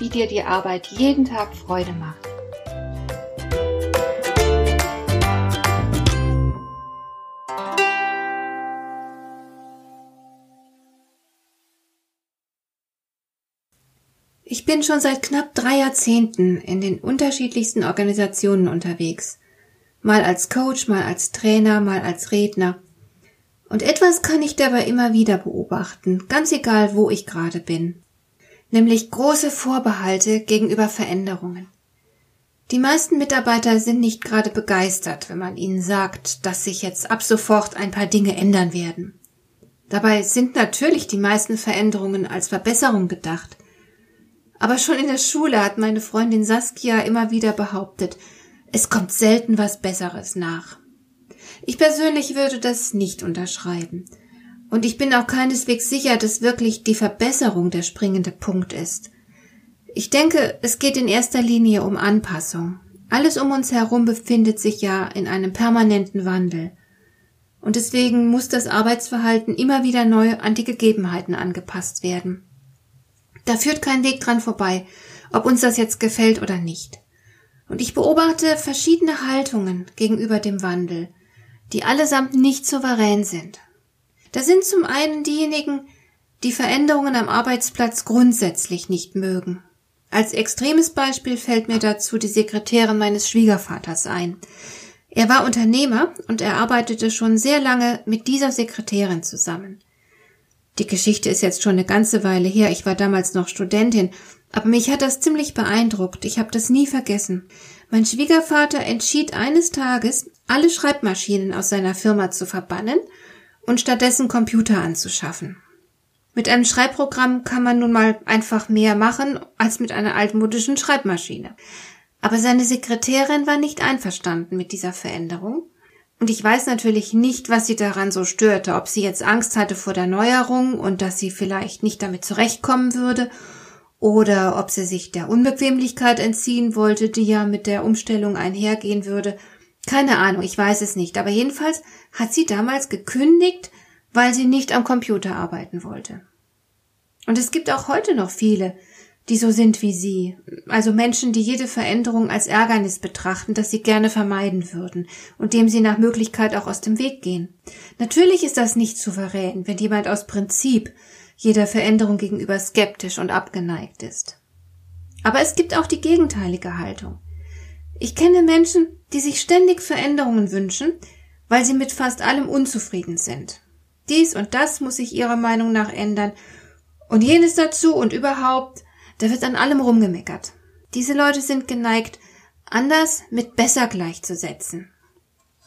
wie dir die Arbeit jeden Tag Freude macht. Ich bin schon seit knapp drei Jahrzehnten in den unterschiedlichsten Organisationen unterwegs. Mal als Coach, mal als Trainer, mal als Redner. Und etwas kann ich dabei immer wieder beobachten, ganz egal, wo ich gerade bin nämlich große Vorbehalte gegenüber Veränderungen. Die meisten Mitarbeiter sind nicht gerade begeistert, wenn man ihnen sagt, dass sich jetzt ab sofort ein paar Dinge ändern werden. Dabei sind natürlich die meisten Veränderungen als Verbesserung gedacht. Aber schon in der Schule hat meine Freundin Saskia immer wieder behauptet, es kommt selten was Besseres nach. Ich persönlich würde das nicht unterschreiben. Und ich bin auch keineswegs sicher, dass wirklich die Verbesserung der springende Punkt ist. Ich denke, es geht in erster Linie um Anpassung. Alles um uns herum befindet sich ja in einem permanenten Wandel. Und deswegen muss das Arbeitsverhalten immer wieder neu an die Gegebenheiten angepasst werden. Da führt kein Weg dran vorbei, ob uns das jetzt gefällt oder nicht. Und ich beobachte verschiedene Haltungen gegenüber dem Wandel, die allesamt nicht souverän sind da sind zum einen diejenigen, die Veränderungen am Arbeitsplatz grundsätzlich nicht mögen. Als extremes Beispiel fällt mir dazu die Sekretärin meines Schwiegervaters ein. Er war Unternehmer und er arbeitete schon sehr lange mit dieser Sekretärin zusammen. Die Geschichte ist jetzt schon eine ganze Weile her, ich war damals noch Studentin, aber mich hat das ziemlich beeindruckt, ich habe das nie vergessen. Mein Schwiegervater entschied eines Tages, alle Schreibmaschinen aus seiner Firma zu verbannen und stattdessen Computer anzuschaffen. Mit einem Schreibprogramm kann man nun mal einfach mehr machen als mit einer altmodischen Schreibmaschine. Aber seine Sekretärin war nicht einverstanden mit dieser Veränderung. Und ich weiß natürlich nicht, was sie daran so störte, ob sie jetzt Angst hatte vor der Neuerung und dass sie vielleicht nicht damit zurechtkommen würde, oder ob sie sich der Unbequemlichkeit entziehen wollte, die ja mit der Umstellung einhergehen würde, keine Ahnung, ich weiß es nicht, aber jedenfalls hat sie damals gekündigt, weil sie nicht am Computer arbeiten wollte. Und es gibt auch heute noch viele, die so sind wie sie, also Menschen, die jede Veränderung als Ärgernis betrachten, das sie gerne vermeiden würden und dem sie nach Möglichkeit auch aus dem Weg gehen. Natürlich ist das nicht souverän, wenn jemand aus Prinzip jeder Veränderung gegenüber skeptisch und abgeneigt ist. Aber es gibt auch die gegenteilige Haltung. Ich kenne Menschen, die sich ständig Veränderungen wünschen, weil sie mit fast allem unzufrieden sind. Dies und das muss sich ihrer Meinung nach ändern und jenes dazu und überhaupt, da wird an allem rumgemeckert. Diese Leute sind geneigt, anders mit besser gleichzusetzen.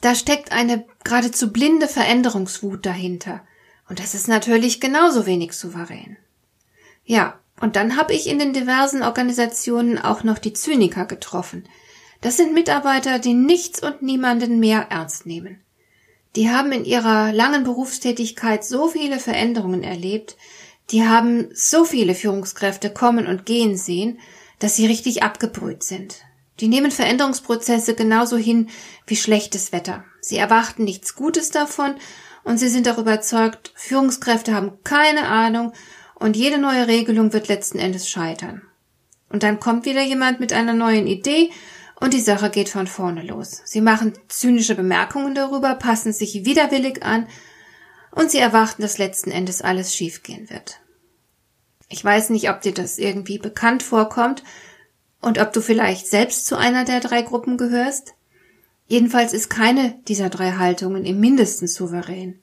Da steckt eine geradezu blinde Veränderungswut dahinter. Und das ist natürlich genauso wenig souverän. Ja, und dann habe ich in den diversen Organisationen auch noch die Zyniker getroffen, das sind Mitarbeiter, die nichts und niemanden mehr ernst nehmen. Die haben in ihrer langen Berufstätigkeit so viele Veränderungen erlebt, die haben so viele Führungskräfte kommen und gehen sehen, dass sie richtig abgebrüht sind. Die nehmen Veränderungsprozesse genauso hin wie schlechtes Wetter. Sie erwarten nichts Gutes davon und sie sind auch überzeugt, Führungskräfte haben keine Ahnung und jede neue Regelung wird letzten Endes scheitern. Und dann kommt wieder jemand mit einer neuen Idee und die Sache geht von vorne los. Sie machen zynische Bemerkungen darüber, passen sich widerwillig an und sie erwarten, dass letzten Endes alles schiefgehen wird. Ich weiß nicht, ob dir das irgendwie bekannt vorkommt und ob du vielleicht selbst zu einer der drei Gruppen gehörst. Jedenfalls ist keine dieser drei Haltungen im mindesten souverän.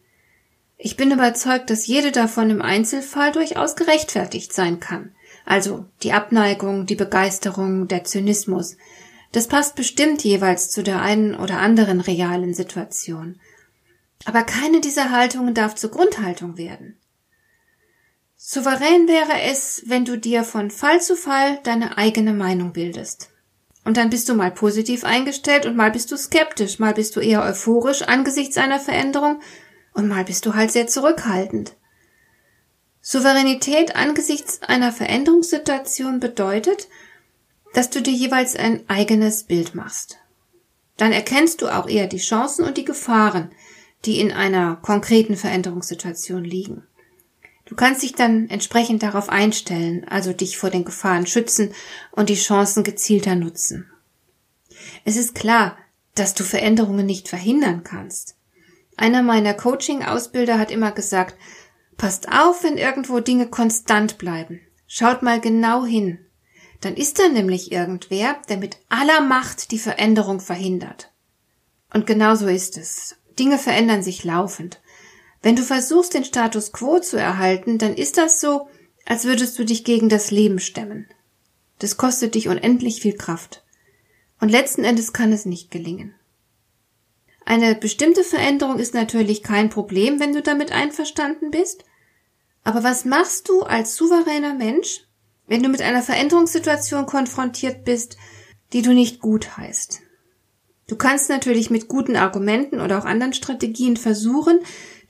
Ich bin überzeugt, dass jede davon im Einzelfall durchaus gerechtfertigt sein kann. Also die Abneigung, die Begeisterung, der Zynismus. Das passt bestimmt jeweils zu der einen oder anderen realen Situation. Aber keine dieser Haltungen darf zur Grundhaltung werden. Souverän wäre es, wenn du dir von Fall zu Fall deine eigene Meinung bildest. Und dann bist du mal positiv eingestellt und mal bist du skeptisch, mal bist du eher euphorisch angesichts einer Veränderung und mal bist du halt sehr zurückhaltend. Souveränität angesichts einer Veränderungssituation bedeutet, dass du dir jeweils ein eigenes Bild machst. Dann erkennst du auch eher die Chancen und die Gefahren, die in einer konkreten Veränderungssituation liegen. Du kannst dich dann entsprechend darauf einstellen, also dich vor den Gefahren schützen und die Chancen gezielter nutzen. Es ist klar, dass du Veränderungen nicht verhindern kannst. Einer meiner Coaching-Ausbilder hat immer gesagt, passt auf, wenn irgendwo Dinge konstant bleiben. Schaut mal genau hin. Dann ist da nämlich irgendwer, der mit aller Macht die Veränderung verhindert. Und genau so ist es. Dinge verändern sich laufend. Wenn du versuchst, den Status quo zu erhalten, dann ist das so, als würdest du dich gegen das Leben stemmen. Das kostet dich unendlich viel Kraft. Und letzten Endes kann es nicht gelingen. Eine bestimmte Veränderung ist natürlich kein Problem, wenn du damit einverstanden bist. Aber was machst du als souveräner Mensch, wenn du mit einer Veränderungssituation konfrontiert bist, die du nicht gut heißt? Du kannst natürlich mit guten Argumenten oder auch anderen Strategien versuchen,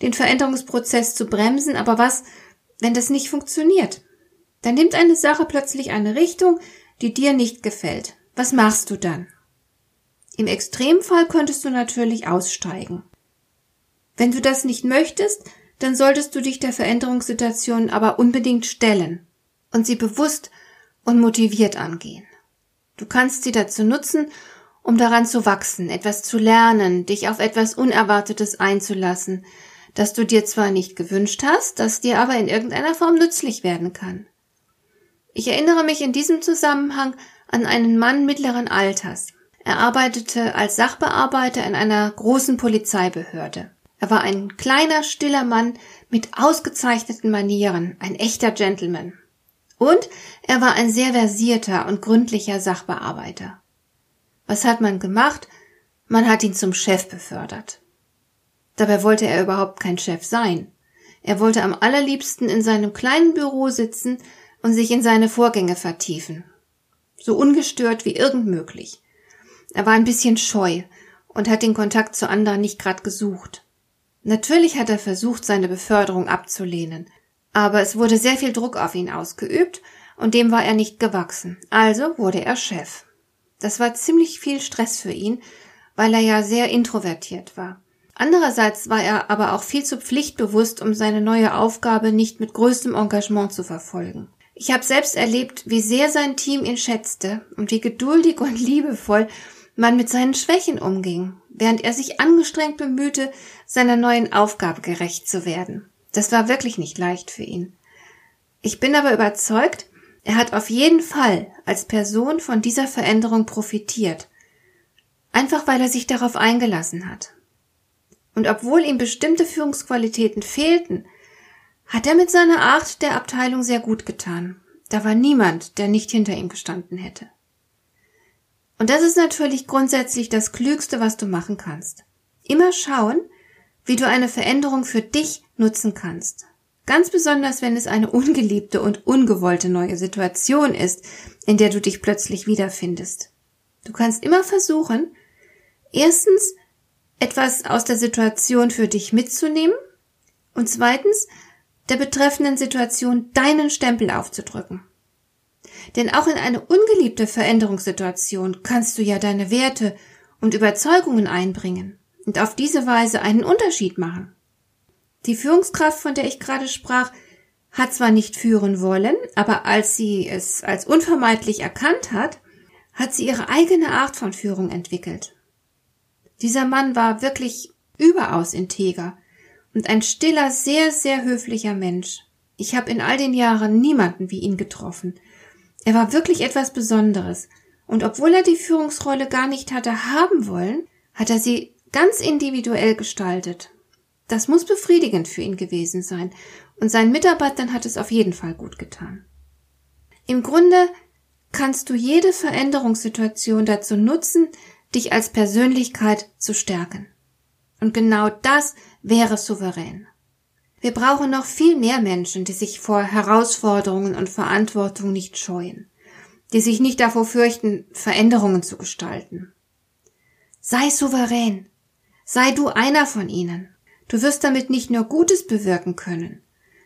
den Veränderungsprozess zu bremsen, aber was, wenn das nicht funktioniert? Dann nimmt eine Sache plötzlich eine Richtung, die dir nicht gefällt. Was machst du dann? Im Extremfall könntest du natürlich aussteigen. Wenn du das nicht möchtest, dann solltest du dich der Veränderungssituation aber unbedingt stellen und sie bewusst und motiviert angehen. Du kannst sie dazu nutzen, um daran zu wachsen, etwas zu lernen, dich auf etwas Unerwartetes einzulassen, das du dir zwar nicht gewünscht hast, das dir aber in irgendeiner Form nützlich werden kann. Ich erinnere mich in diesem Zusammenhang an einen Mann mittleren Alters. Er arbeitete als Sachbearbeiter in einer großen Polizeibehörde. Er war ein kleiner, stiller Mann mit ausgezeichneten Manieren, ein echter Gentleman. Und er war ein sehr versierter und gründlicher Sachbearbeiter. Was hat man gemacht? Man hat ihn zum Chef befördert. Dabei wollte er überhaupt kein Chef sein. Er wollte am allerliebsten in seinem kleinen Büro sitzen und sich in seine Vorgänge vertiefen. So ungestört wie irgend möglich. Er war ein bisschen scheu und hat den Kontakt zu anderen nicht grad gesucht. Natürlich hat er versucht, seine Beförderung abzulehnen, aber es wurde sehr viel Druck auf ihn ausgeübt und dem war er nicht gewachsen. Also wurde er Chef. Das war ziemlich viel Stress für ihn, weil er ja sehr introvertiert war. Andererseits war er aber auch viel zu pflichtbewusst, um seine neue Aufgabe nicht mit größtem Engagement zu verfolgen. Ich habe selbst erlebt, wie sehr sein Team ihn schätzte und wie geduldig und liebevoll man mit seinen Schwächen umging, während er sich angestrengt bemühte, seiner neuen Aufgabe gerecht zu werden. Das war wirklich nicht leicht für ihn. Ich bin aber überzeugt, er hat auf jeden Fall als Person von dieser Veränderung profitiert. Einfach weil er sich darauf eingelassen hat. Und obwohl ihm bestimmte Führungsqualitäten fehlten, hat er mit seiner Art der Abteilung sehr gut getan. Da war niemand, der nicht hinter ihm gestanden hätte. Und das ist natürlich grundsätzlich das Klügste, was du machen kannst. Immer schauen, wie du eine Veränderung für dich nutzen kannst. Ganz besonders, wenn es eine ungeliebte und ungewollte neue Situation ist, in der du dich plötzlich wiederfindest. Du kannst immer versuchen, erstens etwas aus der Situation für dich mitzunehmen und zweitens der betreffenden Situation deinen Stempel aufzudrücken. Denn auch in eine ungeliebte Veränderungssituation kannst du ja deine Werte und Überzeugungen einbringen und auf diese Weise einen Unterschied machen. Die Führungskraft, von der ich gerade sprach, hat zwar nicht führen wollen, aber als sie es als unvermeidlich erkannt hat, hat sie ihre eigene Art von Führung entwickelt. Dieser Mann war wirklich überaus integer und ein stiller, sehr, sehr höflicher Mensch. Ich habe in all den Jahren niemanden wie ihn getroffen. Er war wirklich etwas Besonderes, und obwohl er die Führungsrolle gar nicht hatte haben wollen, hat er sie ganz individuell gestaltet. Das muss befriedigend für ihn gewesen sein, und seinen Mitarbeitern hat es auf jeden Fall gut getan. Im Grunde kannst du jede Veränderungssituation dazu nutzen, dich als Persönlichkeit zu stärken. Und genau das wäre souverän. Wir brauchen noch viel mehr Menschen, die sich vor Herausforderungen und Verantwortung nicht scheuen, die sich nicht davor fürchten, Veränderungen zu gestalten. Sei souverän. Sei du einer von ihnen. Du wirst damit nicht nur Gutes bewirken können,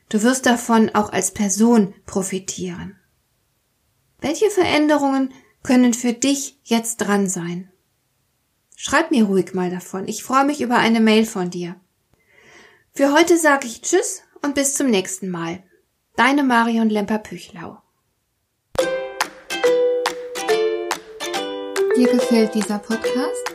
du wirst davon auch als Person profitieren. Welche Veränderungen können für dich jetzt dran sein? Schreib mir ruhig mal davon. Ich freue mich über eine Mail von dir. Für heute sage ich Tschüss und bis zum nächsten Mal. Deine Marion Lemper-Püchlau. Dir gefällt dieser Podcast?